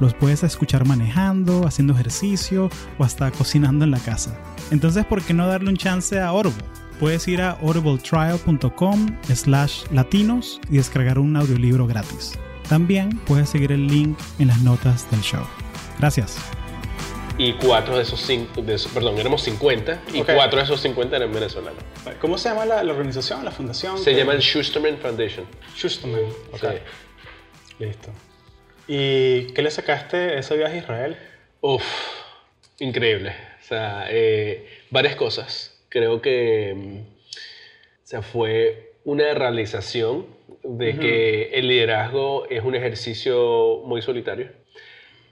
Los puedes escuchar manejando, haciendo ejercicio o hasta cocinando en la casa. Entonces, ¿por qué no darle un chance a Audible? Puedes ir a audibletrial.com slash latinos y descargar un audiolibro gratis. También puedes seguir el link en las notas del show. Gracias. Y cuatro de esos cinco, de esos- perdón, éramos 50 y Ok. cuatro de esos 50 eran venezolanos. ¿Cómo se llama la, la organización, la fundación? Se que- llama el Schusterman Foundation. Schusterman. Ok, Sí. listo. ¿Y qué le sacaste ese viaje a Israel? Uf, increíble. O sea, eh, varias cosas. Creo que mm, o sea, fue una realización de que el liderazgo es un ejercicio muy solitario.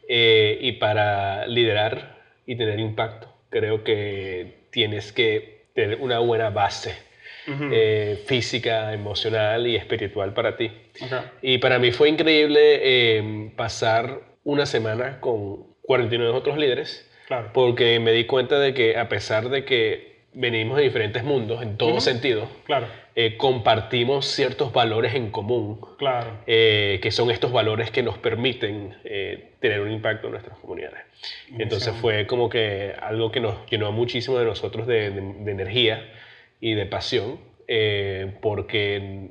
Eh, y para liderar y tener impacto, creo que tienes que tener una buena base eh, física, emocional y espiritual para ti. Y para mí fue increíble eh, pasar una semana con 49 otros líderes, Claro. porque me di cuenta de que a pesar de que venimos de diferentes mundos en todo sentido, Claro, eh, compartimos ciertos valores en común, claro. eh, que son estos valores que nos permiten eh, tener un impacto en nuestras comunidades. Entonces fue como que algo que nos llenó muchísimo de nosotros de, de- de energía y de pasión, eh, porque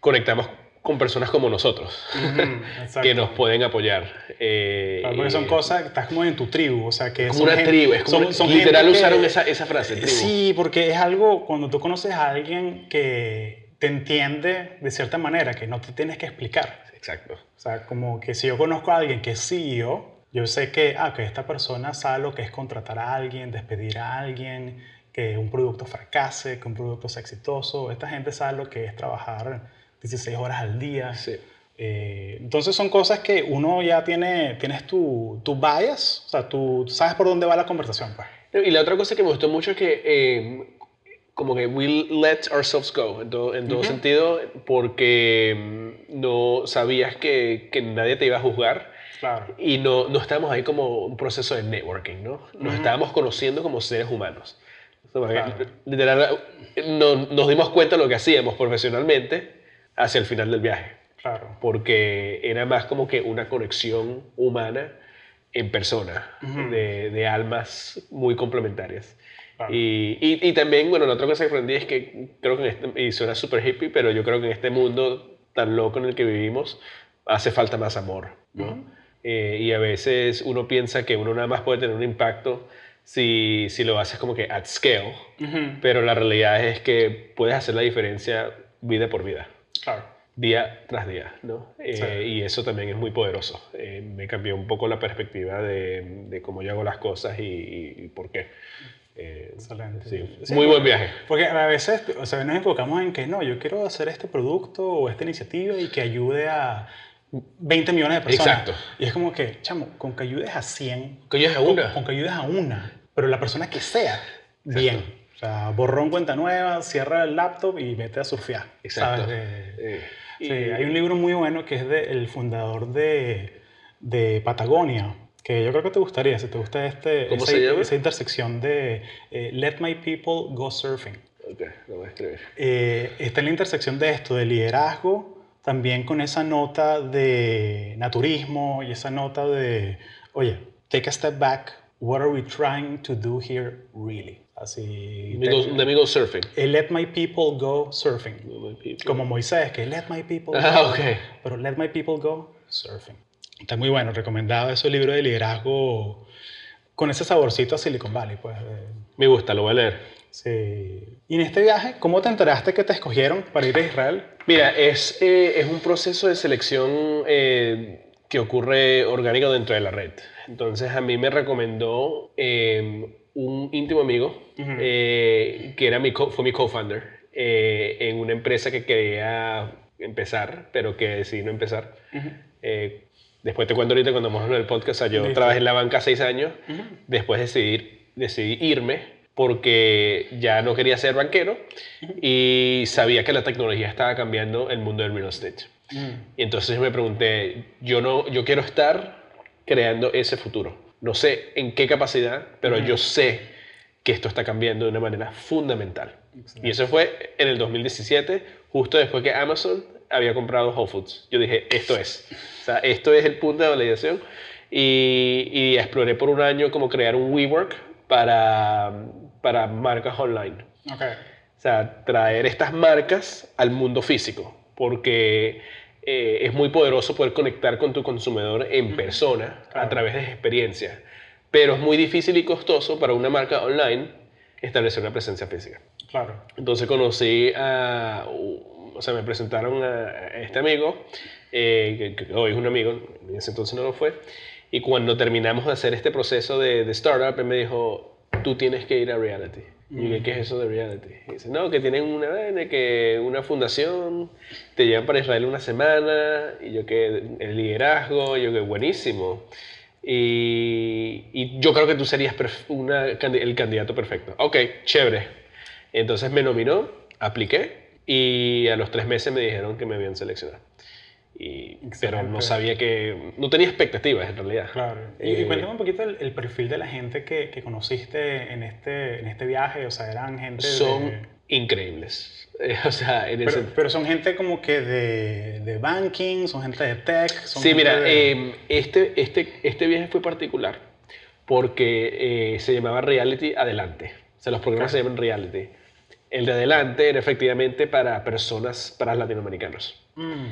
conectamos con personas como nosotros, que nos pueden apoyar. eh, Claro, porque son cosas estás como en tu tribu, o sea que como son una gente- tribu, es como son- son literal gente que- usaron esa, esa frase, tribu. Sí, porque es algo cuando tú conoces a alguien que te entiende de cierta manera, que no te tienes que explicar. Exacto. O sea, como que si yo conozco a alguien que es CEO, yo sé que, ah, que esta persona sabe lo que es contratar a alguien, despedir a alguien, que un producto fracase, que un producto sea exitoso. Esta gente sabe lo que es trabajar 16 horas al día. Sí. Eh, entonces son cosas que uno ya tiene, tienes tu, tu bias, o sea, tú sabes por dónde va la conversación, pues. Y la otra cosa que me gustó mucho es que eh, como que we let ourselves go en todo, en todo sentido porque mm, no sabías que, que nadie te iba a juzgar Claro. y no, no estábamos ahí como un proceso de networking, ¿no? Nos estábamos conociendo como seres humanos. Claro. Literal, no- nos dimos cuenta de lo que hacíamos profesionalmente hacia el final del viaje Claro. porque era más como que una conexión humana en persona, de, de almas muy complementarias. Claro. Y, y, y también, bueno, la otra cosa que aprendí es que creo que en este, y suena súper hippie, pero yo creo que en este mundo tan loco en el que vivimos hace falta más amor, ¿no? Eh, y a veces uno piensa que uno nada más puede tener un impacto si, si lo haces como que at scale, pero la realidad es que puedes hacer la diferencia vida por vida Claro. día tras día, ¿no? Eh, Sí. Y eso también es muy poderoso. Eh, me cambió un poco la perspectiva de, de cómo yo hago las cosas y, y- y por qué. Eh, Excelente. sí. Sí, Muy buen viaje. Porque a veces o sea, nos enfocamos en que no, yo quiero hacer este producto o esta iniciativa y que ayude a 20 millones de personas. Exacto. Y es como que, chamo, con que ayudes a 100, Que ayudes a con- una. Con, que ayudes a una, pero la persona que sea, bien. O sea, borrón cuenta nueva, cierra el laptop y vete a surfear. Exacto. ¿sabes? De- Eh, Sí, y- hay un libro muy bueno que es del fundador de, de Patagonia, que yo creo que te gustaría, si te gusta este, ¿Cómo esa, se llama? esa intersección de eh, Let My People Go Surfing. Ok, lo voy a escribir. Eh, está en la intersección de esto, de liderazgo, también con esa nota de naturismo y esa nota de, oye, take a step back, what are we trying to do here really? Así, go- de mi go surfing. eh, let my people go surfing. People. Como Moisés, que let my people go. Ah, ok. Pero let my people go surfing. Está muy bueno, recomendado ese libro de liderazgo con ese saborcito a Silicon Valley, pues. eh, Me gusta, lo voy a leer. sí. Y en este viaje, ¿cómo te enteraste que te escogieron para ir a Israel? Mira, es, eh, es un proceso de selección eh, que ocurre orgánico dentro de la red. Entonces a mí me recomendó eh, un íntimo amigo que era mi co- fue mi co-founder en una empresa que quería empezar, pero que decidí no empezar. Después te cuento ahorita cuando vamos en el podcast, o sea, yo Listo. trabajé en la banca seis años, después decidí, decidí irme porque ya no quería ser banquero y sabía que la tecnología estaba cambiando el mundo del real estate. Mm. Y entonces me pregunté, yo, no, yo quiero estar creando ese futuro. No sé en qué capacidad, pero yo sé que esto está cambiando de una manera fundamental. Y eso fue en el 2017, justo después que Amazon había comprado Whole Foods. Yo dije, esto es. Sea, esto es el punto de validación. Y, y exploré por un año cómo crear un WeWork para, para marcas online. Ok. O sea, traer estas marcas al mundo físico, porque eh, es muy poderoso poder conectar con tu consumidor en persona Claro. a través de experiencias, pero es muy difícil y costoso para una marca online establecer una presencia física. Claro. Entonces conocí a, o sea, me presentaron a este amigo, eh, que, hoy es un amigo, en ese entonces no lo fue, y cuando terminamos de hacer este proceso de, de startup, él me dijo, tú tienes que ir a reality. Y yo dije, ¿qué es eso de reality? Y dice, no, que tienen una, que una fundación, te llevan para Israel una semana, y yo que el liderazgo, y yo que buenísimo. Y, y yo creo que tú serías una el candidato perfecto. Ok, chévere. Entonces me nominó, apliqué y a los tres meses me dijeron que me habían seleccionado. Y, pero no sabía que... No tenía expectativas en realidad. Claro. Y, y Eh, cuéntame un poquito el, el perfil de la gente que, que conociste en este, en este viaje. O sea, eran gente son de... increíbles. Eh, o sea, en Pero, sen- pero son gente como que de, de banking, son gente de tech. Son Sí, gente mira, de- eh, este, este, este viaje fue particular porque eh, se llamaba Reality Adelante. O sea, los programas se llaman Reality. El de Adelante era efectivamente para personas, para latinoamericanos. Mm,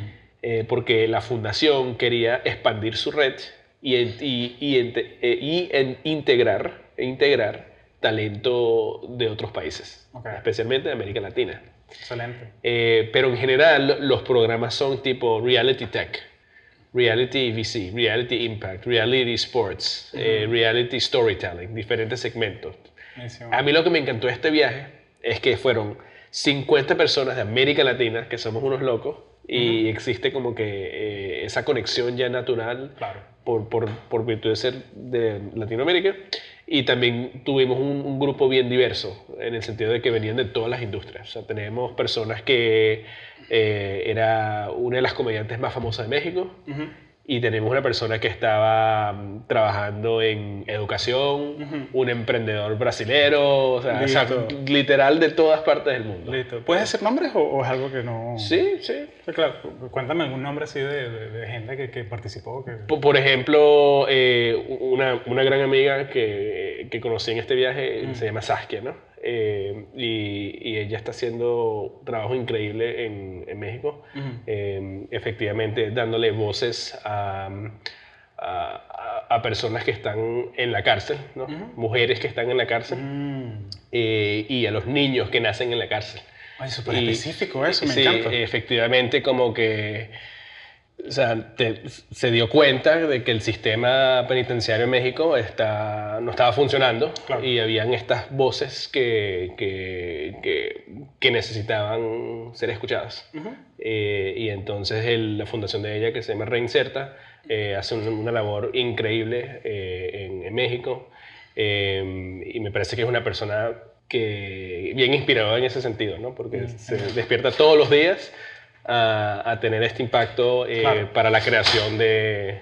Eh, porque la fundación quería expandir su red y, y, y eh, y en integrar, e integrar talento de otros países, especialmente de América Latina. excelente. Eh, pero en general los programas son tipo Reality Tech, Reality VC, Reality Impact, Reality Sports, eh, Reality Storytelling, diferentes segmentos. Buenísimo. A mí lo que me encantó de este viaje es que fueron 50 personas de América Latina, que somos unos locos, y existe como que eh, esa conexión ya natural Claro. por, por, por virtud de ser de Latinoamérica. Y también tuvimos un, un grupo bien diverso, en el sentido de que venían de todas las industrias. O sea, tenemos personas que eh, era una de las comediantes más famosas de México. Y tenemos una persona que estaba mm, trabajando en educación, un emprendedor brasilero, o sea, o sea, literal de todas partes del mundo. Listo. ¿Puedes decir nombres o, o es algo que no...? Sí, sí. Claro. Cu- Cuéntame algún nombre así de, de- de gente que, que participó. Que... Por, por ejemplo, eh, una, una gran amiga que, que conocí en este viaje se llama Saskia, ¿no? Eh, y, y ella está haciendo trabajo increíble en, en México, Ujú. eh, efectivamente dándole voces a, a- a- personas que están en la cárcel, ¿no? Mujeres que están en la cárcel Mm. eh, y a los niños que nacen en la cárcel. Ay, súper específico eso, me sí, encanta. efectivamente, como que o sea, te- se dio cuenta de que el sistema penitenciario en México está, no estaba funcionando Claro. y habían estas voces que, que, que- que necesitaban ser escuchadas. Eh, y entonces el- la fundación de ella, que se llama Reinserta, eh, hace un- una labor increíble eh, en, en México. Y me parece que es una persona que bien inspiradora en ese sentido, ¿no? porque se despierta todos los días a, a tener este impacto eh, Claro. para la creación de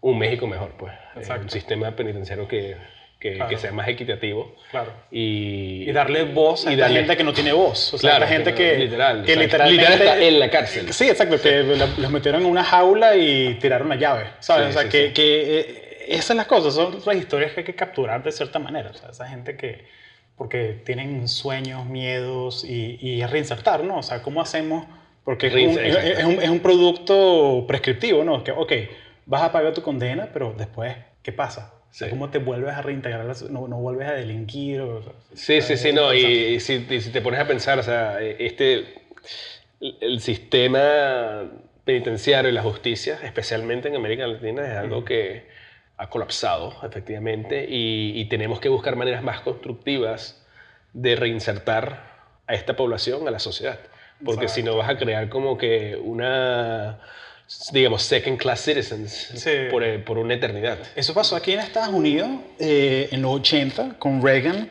un México mejor, pues. Exacto. un sistema penitenciario que, que, Claro. que sea más equitativo. Claro. Y, Y darle voz a y darle- gente que no tiene voz. O sea, Claro, esta gente que, literal, que o sea, literalmente... literal está en la cárcel. Sí, exacto, que la- los metieron en una jaula y tiraron la llave, ¿sabes? Sí, o sea, sí, que, sí. que, eh, esas son las cosas, son las historias que hay que capturar de cierta manera. O sea, esa gente que, porque tienen sueños, miedos y, y reinsertar, ¿no? O sea, ¿cómo hacemos? Porque es un, Reinser- es, es un, es un producto prescriptivo, ¿no? Que, ok, vas a pagar tu condena, pero después, ¿qué pasa? Sí. ¿Cómo te vuelves a reintegrar? No, no vuelves a delinquir. O sea, Sí, sí, sí, no, y, si, y si te pones a pensar, o sea, este, el- el sistema penitenciario y la justicia, especialmente en América Latina, es algo que ha colapsado, efectivamente, y, y tenemos que buscar maneras más constructivas de reinsertar a esta población a la sociedad. Porque si no vas a crear como que una... Digamos, second class citizens Sí. por, eh, por una eternidad. Eso pasó aquí en Estados Unidos eh, en los 80 con Reagan.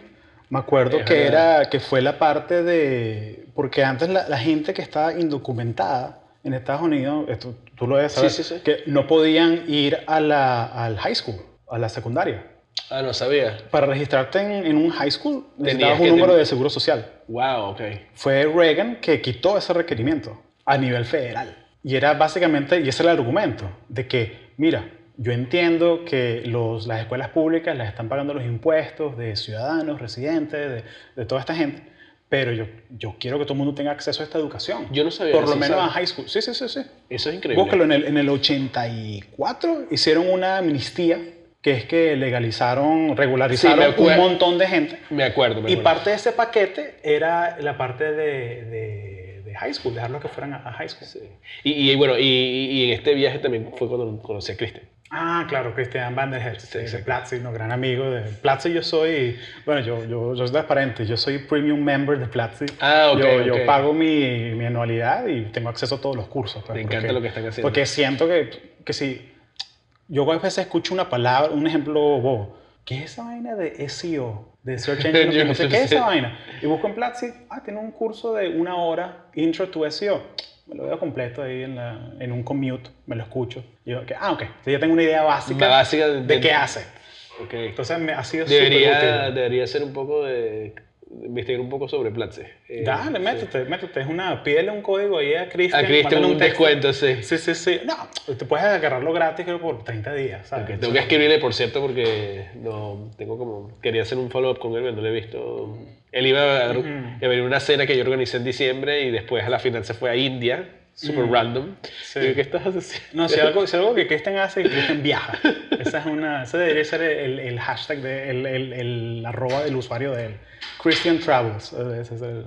Me acuerdo Es que, verdad. era, que fue la parte de... Porque antes la, la gente que estaba indocumentada en Estados Unidos, esto tú lo debes saber, Sí, sí, sí. que no podían ir a la, al high school, a la secundaria. Ah, no sabía. Para registrarte en, en un high school necesitabas un número de seguro social. Wow, ok. Fue Reagan que quitó ese requerimiento a nivel federal. Y era básicamente, y ese era el argumento, de que, mira, yo entiendo que los, las escuelas públicas las están pagando los impuestos de ciudadanos, residentes, de, de toda esta gente, pero yo, yo quiero que todo el mundo tenga acceso a esta educación. Yo no sabía Por lo menos ¿sabes? a high school. Sí, sí, sí, sí. Eso es increíble. Búscalo, en el, en el 84 hicieron una amnistía, que es que legalizaron, regularizaron un acuer- montón de gente. Me acuerdo, me Y acuerdo. parte de ese paquete era la parte de, de, de high school, dejarlos que fueran a, high school. Sí. Y, y bueno, y, y en este viaje también fue cuando conocí a Cristian. Ah, claro, Christian Van der Herst, Sí, de. Platzi, no, gran amigo de Platzi. Yo soy, bueno, yo, yo, yo soy transparente, yo soy premium member de Platzi. Ah, ok, Yo, yo ok. pago mi, mi anualidad y tengo acceso a todos los cursos. pues, Me encanta porque- lo que están haciendo. Porque siento que, que si yo a veces escucho una palabra, un ejemplo bobo, ¿qué es esa vaina de SEO? De Search Engine Yo no sé. ¿Qué es esa vaina? Y busco en Platzi, ah, tiene un curso de una hora, Intro to SEO. Me lo veo completo ahí en, la, en un commute, me lo escucho. Y yo, que, ah, ok, entonces ya tengo una idea básica, básica de- de, qué hace. Ok. Entonces me ha sido Debería, útil. debería ser un poco de... investigar un poco sobre Platzi. Eh, Dale, sí. métete, métete. Es una, pídele un código ahí a Cristian. A Cristian un texto. descuento, sí. Sí, sí, sí. No, te puedes agarrarlo gratis creo por 30 días, ¿sabes? Ok, tengo que escribirle, por cierto, porque no, tengo como, quería hacer un follow-up con él, pero no lo he visto. Él iba a, a venir a una cena que yo organicé en diciembre y después a la final se fue a India, super random. Sí. ¿qué estás haciendo? No, si algo, si algo que Cristian hace, Cristian viaja. Esa es una, ese debería ser el, el hashtag, de, el, el, el arroba del usuario de él. Christian Travels. Ese es el...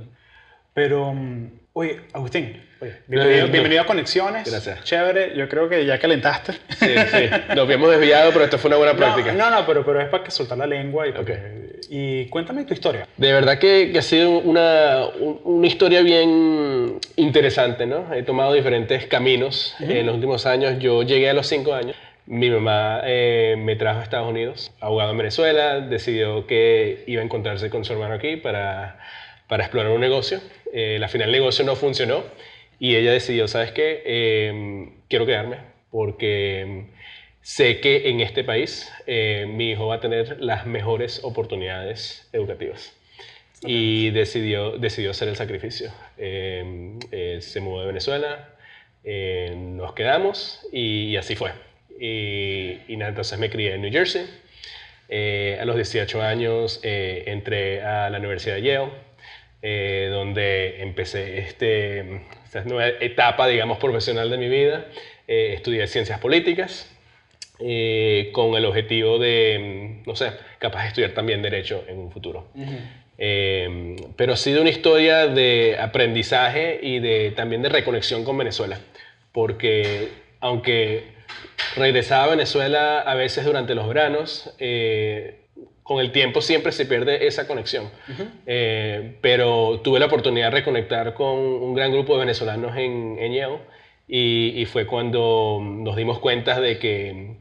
Pero, mm, oye, Agustín, oye, bienvenido, no. bienvenido a Conexiones. Gracias. Chévere, yo creo que ya calentaste. Sí, sí. Nos habíamos desviado, pero esto fue una buena práctica. No, no, no, pero, pero es para que soltar la lengua. Y, porque- Ok. Y cuéntame tu historia. De verdad que, que ha sido una, un- una historia bien interesante, ¿no? He tomado diferentes caminos en los últimos años. Yo llegué a los cinco años. Mi mamá eh, me trajo a Estados Unidos, abogado en Venezuela, decidió que iba a encontrarse con su hermano aquí para, para explorar un negocio. Eh, al final el negocio no funcionó y ella decidió, ¿sabes qué? Eh, quiero quedarme porque sé que en este país eh, mi hijo va a tener las mejores oportunidades educativas. Y decidió, decidió hacer el sacrificio. Eh, eh, se mudó de Venezuela, eh, nos quedamos y, así fue. Y, y nada, entonces me crié en New Jersey. Eh, a los 18 años eh, entré a la Universidad de Yale, donde empecé este, esta nueva etapa, digamos, profesional de mi vida. Estudié ciencias políticas eh, con el objetivo de, mm, no sé, capaz de estudiar también derecho en un futuro. Eh, pero ha sido una historia de aprendizaje y de, también de reconexión con Venezuela, porque aunque regresaba a Venezuela a veces durante los veranos, eh, con el tiempo siempre se pierde esa conexión. Eh, pero tuve la oportunidad de reconectar con un gran grupo de venezolanos en, en Yale y, y fue cuando nos dimos cuenta de que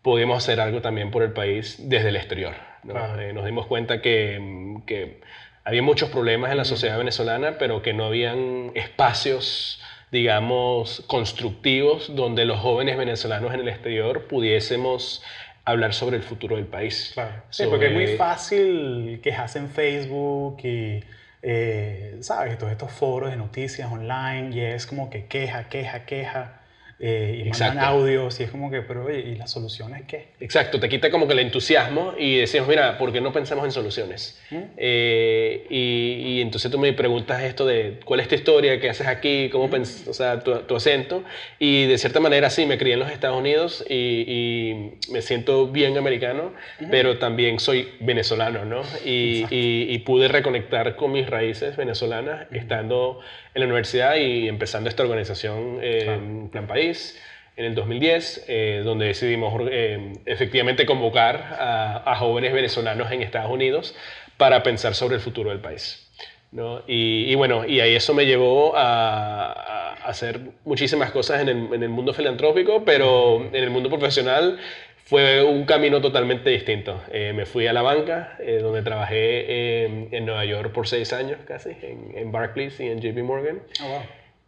podíamos hacer algo también por el país desde el exterior. ¿no? Claro. Eh, nos dimos cuenta que, que había muchos problemas en la sociedad venezolana, pero que no habían espacios digamos, constructivos donde los jóvenes venezolanos en el exterior pudiésemos hablar sobre el futuro del país. Claro. Sí, porque es muy Sobre- fácil quejarse en Facebook y, eh, ¿sabes? Todos estos foros de noticias online y es como que queja, queja, queja eh, y Exacto. mandan audios y es como que, pero oye, ¿y las soluciones qué? Exacto, te quita como que el entusiasmo y decimos, mira, ¿por qué no pensamos en soluciones? Eh, y, y entonces tú me preguntas esto de cuál es tu historia, qué haces aquí, cómo pens- o sea, tu, tu acento. Y de cierta manera sí, me crié en los Estados Unidos y, y me siento bien americano, pero también soy venezolano, ¿no? Y, y- y pude reconectar con mis raíces venezolanas estando en la universidad y empezando esta organización eh, Plan País en el 2010, eh, donde decidimos eh, efectivamente convocar a, a jóvenes venezolanos en Estados Unidos para pensar sobre el futuro del país. ¿no? Y, y bueno, y ahí eso me llevó a, a hacer muchísimas cosas en el, en el mundo filantrópico, pero en el mundo profesional fue un camino totalmente distinto. Eh, me fui a la banca, eh, donde trabajé en, en Nueva York por seis años casi, en, en Barclays y en JP Morgan. Oh, wow.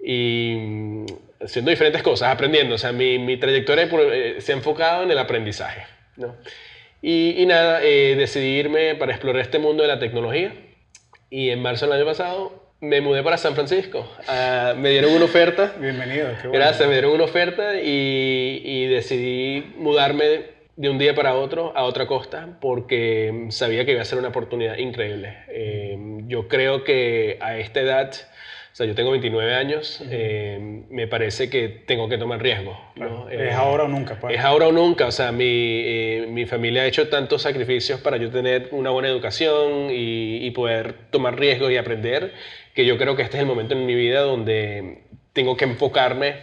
Y haciendo diferentes cosas, aprendiendo. O sea, mi, mi trayectoria eh, se ha enfocado en el aprendizaje. ¿no? Y, y nada, eh, decidí irme para explorar este mundo de la tecnología. Y en marzo del año pasado me mudé para San Francisco. Ah, me dieron una oferta. Bienvenido. Qué bueno. Gracias, me dieron una oferta y, y decidí mudarme de un día para otro a otra costa porque sabía que iba a ser una oportunidad increíble. Eh, yo creo que a esta edad, o sea, yo tengo 29 años, eh, me parece que tengo que tomar riesgo. ¿no? Es Eh, ahora o nunca. Pues. es ahora o nunca, o sea, mi, eh, mi familia ha hecho tantos sacrificios para yo tener una buena educación y, y poder tomar riesgos y aprender, que yo creo que este es el momento en mi vida donde tengo que enfocarme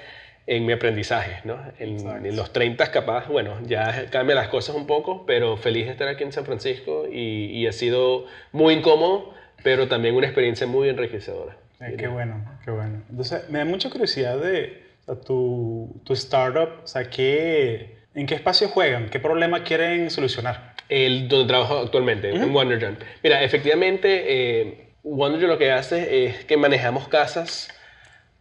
en mi aprendizaje, ¿no? En, en los 30 capaz, bueno, ya cambian las cosas un poco, pero feliz de estar aquí en San Francisco y, y ha sido muy incómodo, pero también una experiencia muy enriquecedora. Eh, qué bueno, qué bueno. Entonces, me da mucha curiosidad de o sea, tu, tu startup, o sea, ¿qué, ¿en qué espacio juegan? ¿Qué problema quieren solucionar? El donde trabajo actualmente, en WonderJam. Mira, efectivamente, eh, WonderJam lo que hace es que manejamos casas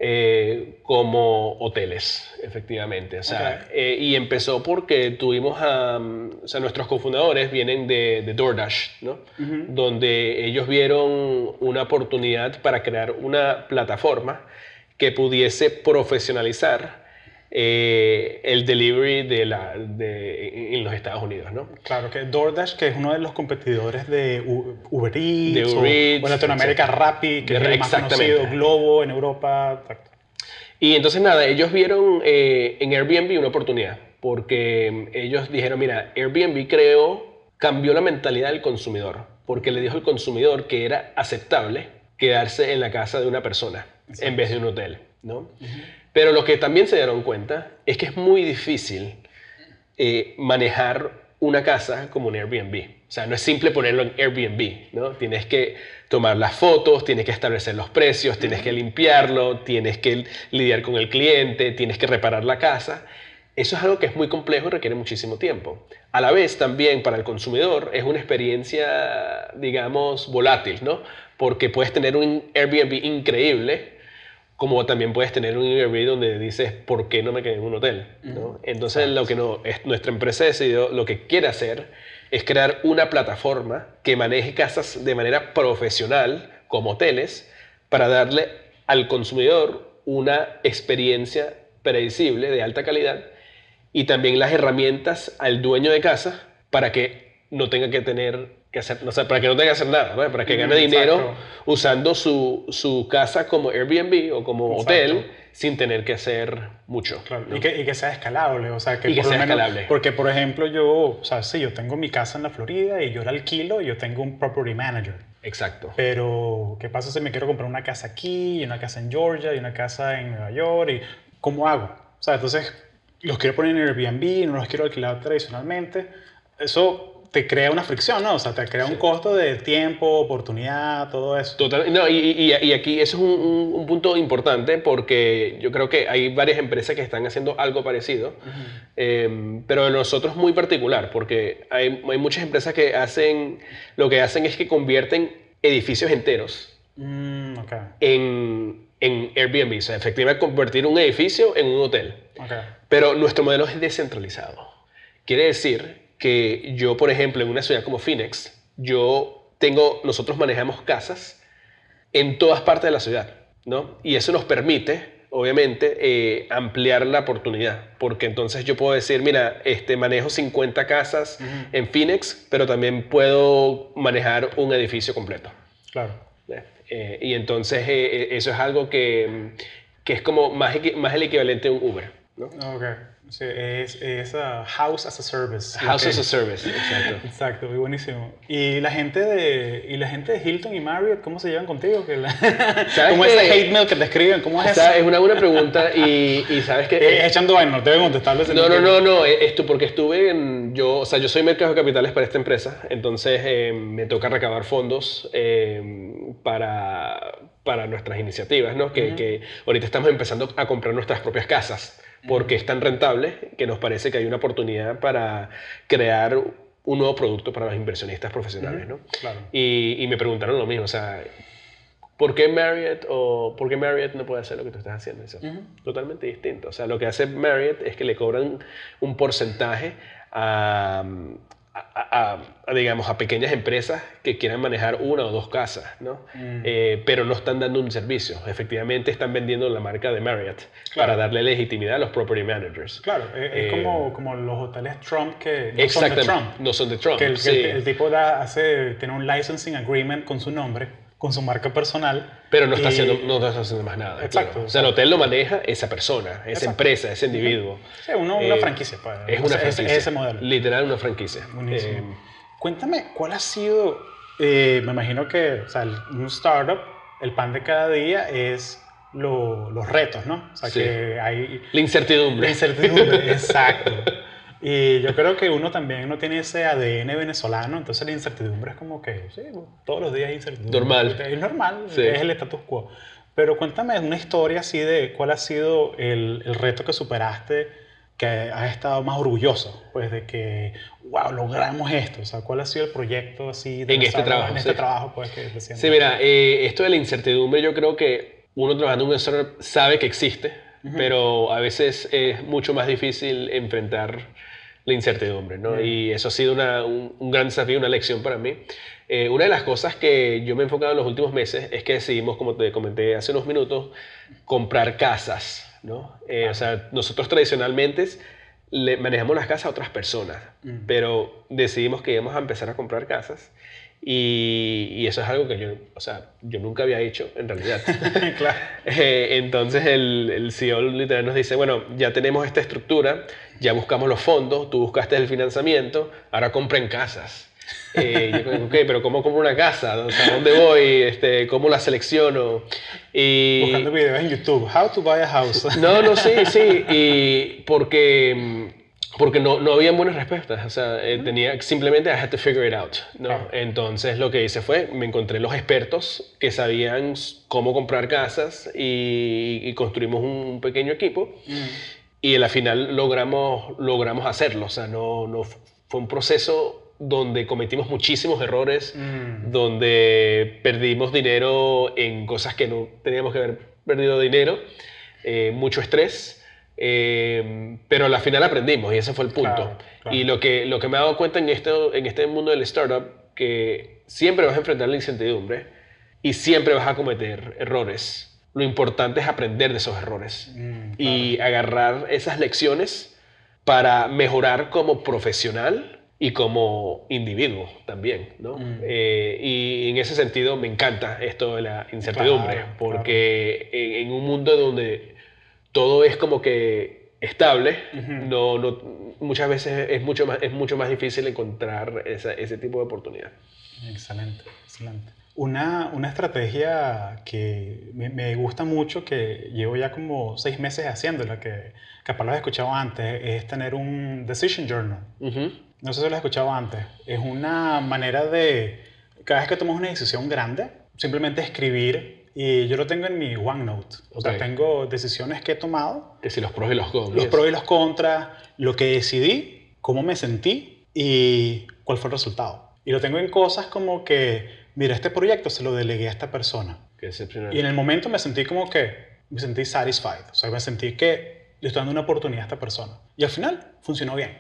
eh, como hoteles, efectivamente. O sea, eh, y empezó porque tuvimos a, mm, o sea, nuestros cofundadores vienen de, de DoorDash, ¿no? Donde ellos vieron una oportunidad para crear una plataforma que pudiese profesionalizar eh, el delivery de la, de, en los Estados Unidos, ¿no? Claro, que DoorDash, que es uno de los competidores de Uber Eats, De Uber Eats, o en Latinoamérica exacto. Rappi, que es el más conocido, Globo en Europa. exacto. Y entonces nada, ellos vieron eh, en Airbnb una oportunidad, porque ellos dijeron, mira, Airbnb creó, cambió la mentalidad del consumidor, porque le dijo al consumidor que era aceptable quedarse en la casa de una persona en vez de un hotel, ¿no? Pero lo que también se dieron cuenta es que es muy difícil eh, manejar una casa como un Airbnb. O sea, no es simple ponerlo en Airbnb, ¿no? Tienes que tomar las fotos, tienes que establecer los precios, tienes que limpiarlo, tienes que lidiar con el cliente, tienes que reparar la casa. Eso es algo que es muy complejo y requiere muchísimo tiempo. A la vez, también para el consumidor es una experiencia, digamos, volátil, ¿no? Porque puedes tener un Airbnb increíble, como también puedes tener un Airbnb donde dices, ¿por qué no me quedé en un hotel? ¿no? Entonces, lo que no, es, nuestra empresa decidió, lo que quiere hacer es crear una plataforma que maneje casas de manera profesional, como hoteles, para darle al consumidor una experiencia predecible de alta calidad y también las herramientas al dueño de casa para que no tenga que tener que hacer, o sea, para que no tenga que hacer nada, ¿no? para que gane Mm, dinero exacto. usando su, su casa como Airbnb o como Exacto. hotel sin tener que hacer mucho. Claro, ¿no? y, que, y que sea escalable, o sea, que, Y que por sea menos- escalable. Porque, por ejemplo, yo, o sea, sí, yo tengo mi casa en la Florida y yo la alquilo y yo tengo un property manager. Exacto. Pero, ¿qué pasa si me quiero comprar una casa aquí, y una casa en Georgia, y una casa en Nueva York? Y, ¿Cómo hago? O sea, entonces, los quiero poner en Airbnb, no los quiero alquilar tradicionalmente. Eso te crea una fricción, ¿no? O sea, te crea un costo de tiempo, oportunidad, todo eso. Total, no, y, y- y aquí eso es un, un- un punto importante porque yo creo que hay varias empresas que están haciendo algo parecido, eh, pero nosotros muy particular porque hay, hay muchas empresas que hacen, lo que hacen es que convierten edificios enteros Mm, en, en Airbnb, o sea, efectivamente convertir un edificio en un hotel. ok. Pero nuestro modelo es descentralizado. Quiere decir que yo, por ejemplo, en una ciudad como Phoenix, yo tengo, nosotros manejamos casas en todas partes de la ciudad, ¿no? Y eso nos permite, obviamente, eh, ampliar la oportunidad, porque entonces yo puedo decir, mira, este, manejo 50 casas en Phoenix, pero también puedo manejar un edificio completo. Claro. ¿eh? Eh, y entonces eh, eh, eso es algo que, que es como más, más el equivalente a un Uber, ¿no? Ok. Sí, es, es uh, house as a service. House Ok. as a service, exacto. Exacto, muy buenísimo. ¿Y la gente de y la gente de Hilton y Marriott cómo se llevan contigo? Que la- ¿Cómo es ese hate mail que te escriben? ¿Cómo es O sea, eso? es una buena pregunta y, y sabes que... Eh, echando vaina, no te deben contestarles. No, no, no, no, eh, esto porque estuve en, yo, o sea, yo soy mercado de capitales para esta empresa, entonces eh, me toca recabar fondos eh, para, para nuestras iniciativas, ¿no? Que, que ahorita estamos empezando a comprar nuestras propias casas porque es tan rentable que nos parece que hay una oportunidad para crear un nuevo producto para los inversionistas profesionales, ¿no? Claro. Y, y me preguntaron lo mismo, o sea, ¿por qué Marriott o por qué Marriott no puede hacer lo que tú estás haciendo? Totalmente distinto. O sea, lo que hace Marriott es que le cobran un porcentaje a, a, a, digamos, a pequeñas empresas que quieran manejar una o dos casas, ¿no? Mm. Eh, pero no están dando un servicio. Efectivamente están vendiendo la marca de Marriott para darle legitimidad a los property managers. Claro, es, es Eh, como, como los hoteles Trump que no son de. Trump. No son de Trump. Que el, sí. el- el tipo da, hace, tiene un licensing agreement con su nombre, con su marca personal. Pero no está, y- haciendo, no está haciendo más nada. Exacto, claro. O sea, el hotel lo maneja esa persona, esa Exacto. empresa, ese individuo. Sí, uno- una Eh, franquicia. Pues, Es una franquicia. Ese, modelo. Literal, una franquicia. Buenísimo. Eh, Cuéntame, ¿cuál ha sido, eh, me imagino que, o sea, un startup, el pan de cada día es lo- los retos, ¿no? O sea, Sí. que hay la incertidumbre. la incertidumbre, exacto. Y yo creo que uno también no tiene ese ADN venezolano, entonces la incertidumbre es como que, sí, todos los días hay incertidumbre. Normal. Es normal, Sí. es el status quo. Pero cuéntame una historia así de cuál ha sido el, el reto que superaste, que has estado más orgulloso, pues de que, wow, logramos esto. O sea, ¿cuál ha sido el proyecto así de En este trabajo, En este sí. trabajo, pues, que recién- Sí, mira, eh, esto de la incertidumbre yo creo que uno trabajando en un startup sabe que existe, pero a veces es mucho más difícil enfrentar la incertidumbre, ¿no? Y eso ha sido una- un, un gran desafío, una lección para mí. Eh, una de las cosas que yo me he enfocado en los últimos meses es que decidimos, como te comenté hace unos minutos, comprar casas, ¿no? Eh, O sea, nosotros tradicionalmente le manejamos las casas a otras personas, Mm. pero decidimos que íbamos a empezar a comprar casas y, y eso es algo que yo, o sea, yo nunca había hecho en realidad. claro. Eh, entonces el, el CEO literal nos dice, bueno, ya tenemos esta estructura, ya buscamos los fondos, tú buscaste el financiamiento, ahora compren casas. Eh, yo ok, pero ¿cómo compro una casa? O sea, ¿dónde voy? Este, ¿Cómo la selecciono? Y, Buscando videos en YouTube, how to buy a house. no, no, sí, sí. Y porque, mm, porque no, no había buenas respuestas. O sea, eh, tenía, simplemente I had to figure it out. ¿no? Claro. Entonces lo que hice fue, me encontré los expertos que sabían cómo comprar casas y, y construimos un pequeño equipo. Mm. Y al final logramos, logramos hacerlo. O sea, no, no fue un proceso donde cometimos muchísimos errores, Mm. donde perdimos dinero en cosas que no teníamos que haber perdido dinero, eh, mucho estrés, eh, pero al final aprendimos y ese fue el punto. Claro, claro. Y lo que, lo que me he dado cuenta en, esto, en este mundo del startup, que siempre vas a enfrentar la incertidumbre y siempre vas a cometer errores. Lo importante es aprender de esos errores Mm, y agarrar esas lecciones para mejorar como profesional y como individuo también, ¿no? Mm. Eh, y en ese sentido me encanta esto de la incertidumbre, porque en, en un mundo donde todo es como que estable, Ujú. no, no, muchas veces es mucho más, es mucho más difícil encontrar esa- ese tipo de oportunidad. Excelente, excelente. Una, una estrategia que me, me gusta mucho, que llevo ya como seis meses haciéndola, que capaz lo has escuchado antes, es tener un decision journal. Ujú. No sé si lo has escuchado antes. Es una manera de, cada vez que tomas una decisión grande, simplemente escribir. Y yo lo tengo en mi OneNote. O sea, Ok. tengo decisiones que he tomado, Que si los pros y los contras. los pros y los contras, lo que decidí, cómo me sentí y cuál fue el resultado. Y lo tengo en cosas como que, mira, este proyecto se lo delegué a esta persona. Qué excepcional. Y en el momento me sentí como que, me sentí satisfied. O sea, me sentí que le estoy dando una oportunidad a esta persona. Y al final funcionó bien.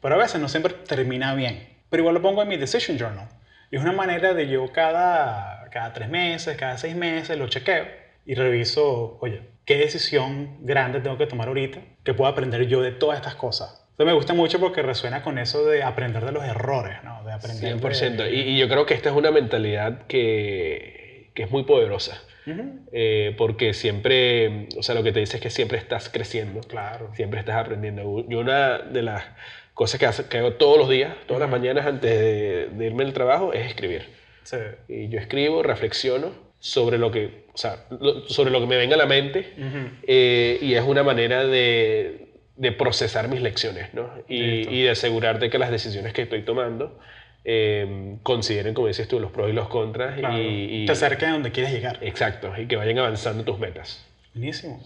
Pero a veces no siempre termina bien. Pero igual lo pongo en mi decision journal. Y es una manera de yo cada, cada tres meses, cada seis meses lo chequeo y reviso, oye, ¿qué decisión grande tengo que tomar ahorita que puedo aprender yo de todas estas cosas? Entonces me gusta mucho porque resuena con eso de aprender de los errores, ¿no? De aprender 100%. de- Y, y yo creo que esta es una mentalidad que, que es muy poderosa. Eh, porque siempre, o sea, lo que te dice es que siempre estás creciendo, Claro. siempre estás aprendiendo. Yo una de las cosas que, hago todos los días, todas las mañanas antes de, de irme al trabajo, es escribir. Sí. Y yo escribo, reflexiono sobre lo que, o sea, lo- sobre lo que me venga a la mente Ujú. eh, y es una manera de, de procesar mis lecciones, ¿no? Y, y de asegurarte que las decisiones que estoy tomando eh, consideren, como dices tú, los pros y los contras y, te acerquen a donde quieres llegar. Exacto, y que vayan avanzando tus metas. Buenísimo.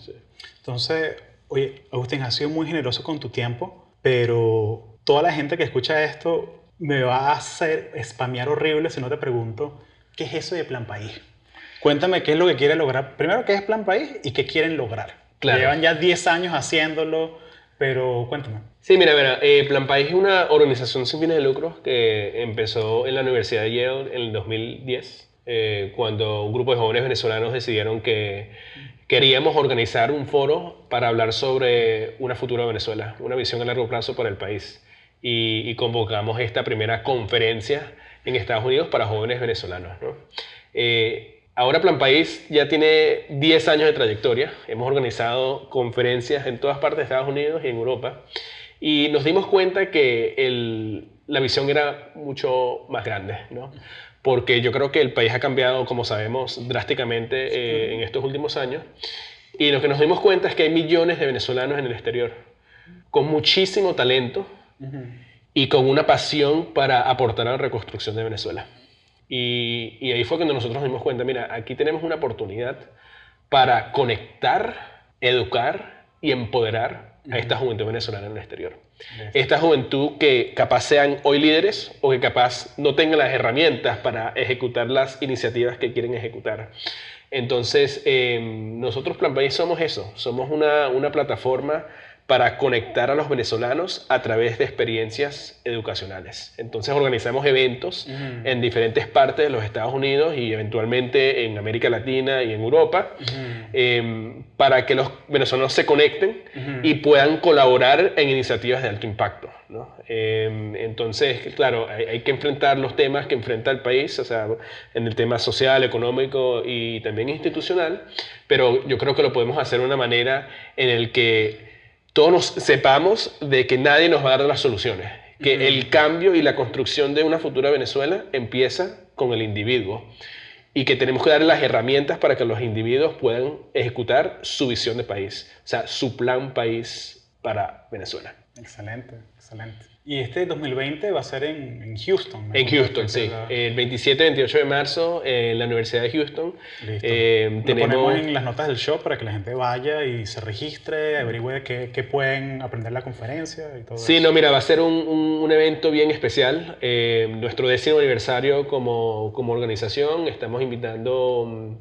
Entonces, oye, Agustín, has sido muy generoso con tu tiempo, pero toda la gente que escucha esto me va a hacer spamear horrible si no te pregunto, ¿qué es eso de Plan País? Cuéntame qué es lo que quiere lograr. Primero, ¿qué es Plan País y qué quieren lograr? Claro. Llevan ya 10 años haciéndolo, pero cuéntame. Sí, mira, mira eh, Plan País es una organización sin fines de lucro que empezó en la Universidad de Yale en el 2010, eh, cuando un grupo de jóvenes venezolanos decidieron que queríamos organizar un foro para hablar sobre una futura Venezuela, una visión a largo plazo para el país. Y, convocamos esta primera conferencia en Estados Unidos para jóvenes venezolanos. Eh, ahora Plan País ya tiene 10 años de trayectoria. Hemos organizado conferencias en todas partes de Estados Unidos y en Europa. Y nos dimos cuenta que la visión era mucho más grande. ¿no? porque yo creo que el país ha cambiado, como sabemos, drásticamente eh, en estos últimos años. Y lo que nos dimos cuenta es que hay millones de venezolanos en el exterior, con muchísimo talento y con una pasión para aportar a la reconstrucción de Venezuela. Y, y ahí fue cuando nosotros nos dimos cuenta, mira, aquí tenemos una oportunidad para conectar, educar y empoderar a esta juventud venezolana en el exterior. Esta juventud que capaz sean hoy líderes o que capaz no tengan las herramientas para ejecutar las iniciativas que quieren ejecutar. Entonces, eh, nosotros Plan País somos eso, somos una, una plataforma para conectar a los venezolanos a través de experiencias educacionales. Entonces organizamos eventos en diferentes partes de los Estados Unidos y eventualmente en América Latina y en Europa em, para que los venezolanos se conecten y puedan colaborar en iniciativas de alto impacto. Em, entonces, claro, hay, hay, que enfrentar los temas que enfrenta el país, o sea, en el tema social, económico y también institucional, pero yo creo que lo podemos hacer de una manera en el que todos sepamos de que nadie nos va a dar las soluciones, que el cambio y la construcción de una futura Venezuela empieza con el individuo y que tenemos que darle las herramientas para que los individuos puedan ejecutar su visión de país, o sea, su plan país para Venezuela. Excelente, excelente. Y este 2020 va a ser en, Houston. En Houston, sí. El 27 y 28 de marzo en la Universidad de Houston. Listo. Eh, Lo ponemos en las notas del show para que la gente vaya y se registre, averigüe qué, qué pueden aprender la conferencia y todo Sí, no, mira, va a ser un, un, evento bien especial. Eh, nuestro décimo aniversario como, como organización. Estamos invitando mm,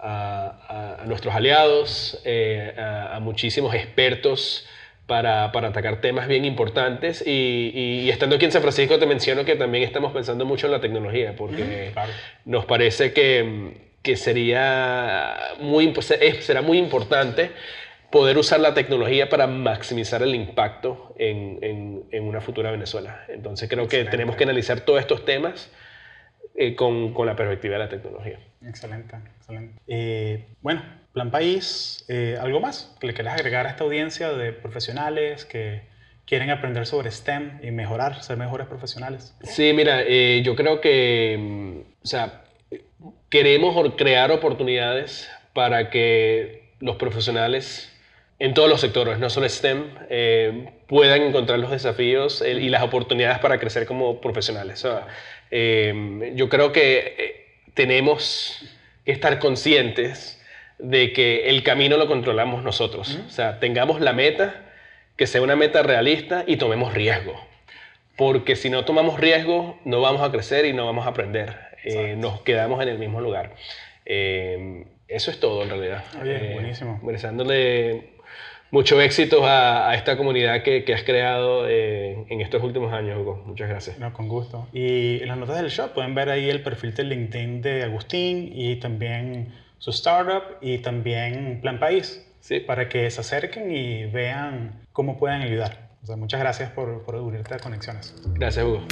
a, a, nuestros aliados, eh, a, a muchísimos expertos para, para, atacar temas bien importantes. Y, y, estando aquí en San Francisco te menciono que también estamos pensando mucho en la tecnología, porque nos parece que, que sería muy, será muy importante poder usar la tecnología para maximizar el impacto en, en, en una futura Venezuela. Entonces creo que tenemos que analizar todos estos temas eh, con, con, la perspectiva de la tecnología. Excelente, excelente. Eh, bueno, Plan País, eh, ¿algo más que le quieras agregar a esta audiencia de profesionales que quieren aprender sobre STEM y mejorar, ser mejores profesionales? Sí, mira, yo creo que, mm, o sea, queremos crear oportunidades para que los profesionales en todos los sectores, no solo STEM, eh, puedan encontrar los desafíos y las oportunidades para crecer como profesionales. Yo creo que tenemos que estar conscientes de que el camino lo controlamos nosotros. O sea, tengamos la meta, que sea una meta realista y tomemos riesgo. Porque si no tomamos riesgo, no vamos a crecer y no vamos a aprender. Eh, nos quedamos en el mismo lugar. Eh, eso es todo en realidad. Bien, eh, buenísimo. Deseándole mucho éxito a, esta comunidad que, has creado en estos últimos años, Hugo. Muchas gracias. No, con gusto. Y en las notas del show pueden ver ahí el perfil de LinkedIn de Agustín y también su startup y también Plan País, sí. para que se acerquen y vean cómo pueden ayudar. muchas gracias por, por unirte a Conexiones. Gracias, Hugo.